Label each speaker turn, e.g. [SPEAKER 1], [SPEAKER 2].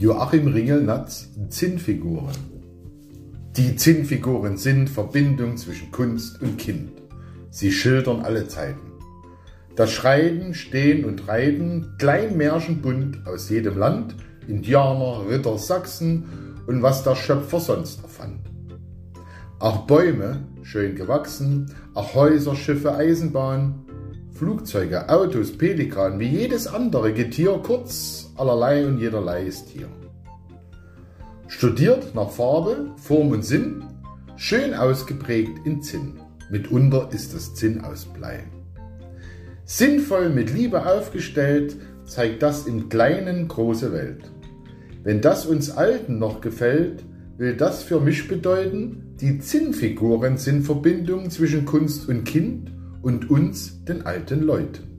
[SPEAKER 1] Joachim Ringelnatz Zinnfiguren. Die Zinnfiguren sind Verbindung zwischen Kunst und Kind. Sie schildern alle Zeiten. Das Schreiten, Stehen und Reiten, Kleinmärchenbunt aus jedem Land, Indianer, Ritter, Sachsen und was der Schöpfer sonst erfand. Auch Bäume, schön gewachsen, auch Häuser, Schiffe, Eisenbahn, Flugzeuge, Autos, Pelikan, wie jedes andere Getier, kurz allerlei und jederlei ist hier. Studiert nach Farbe, Form und Sinn, schön ausgeprägt in Zinn. Mitunter ist das Zinn aus Blei. Sinnvoll mit Liebe aufgestellt, zeigt das im Kleinen große Welt. Wenn das uns Alten noch gefällt, will das für mich bedeuten, die Zinnfiguren sind Verbindung zwischen Kunst und Kind und uns, den alten Leuten.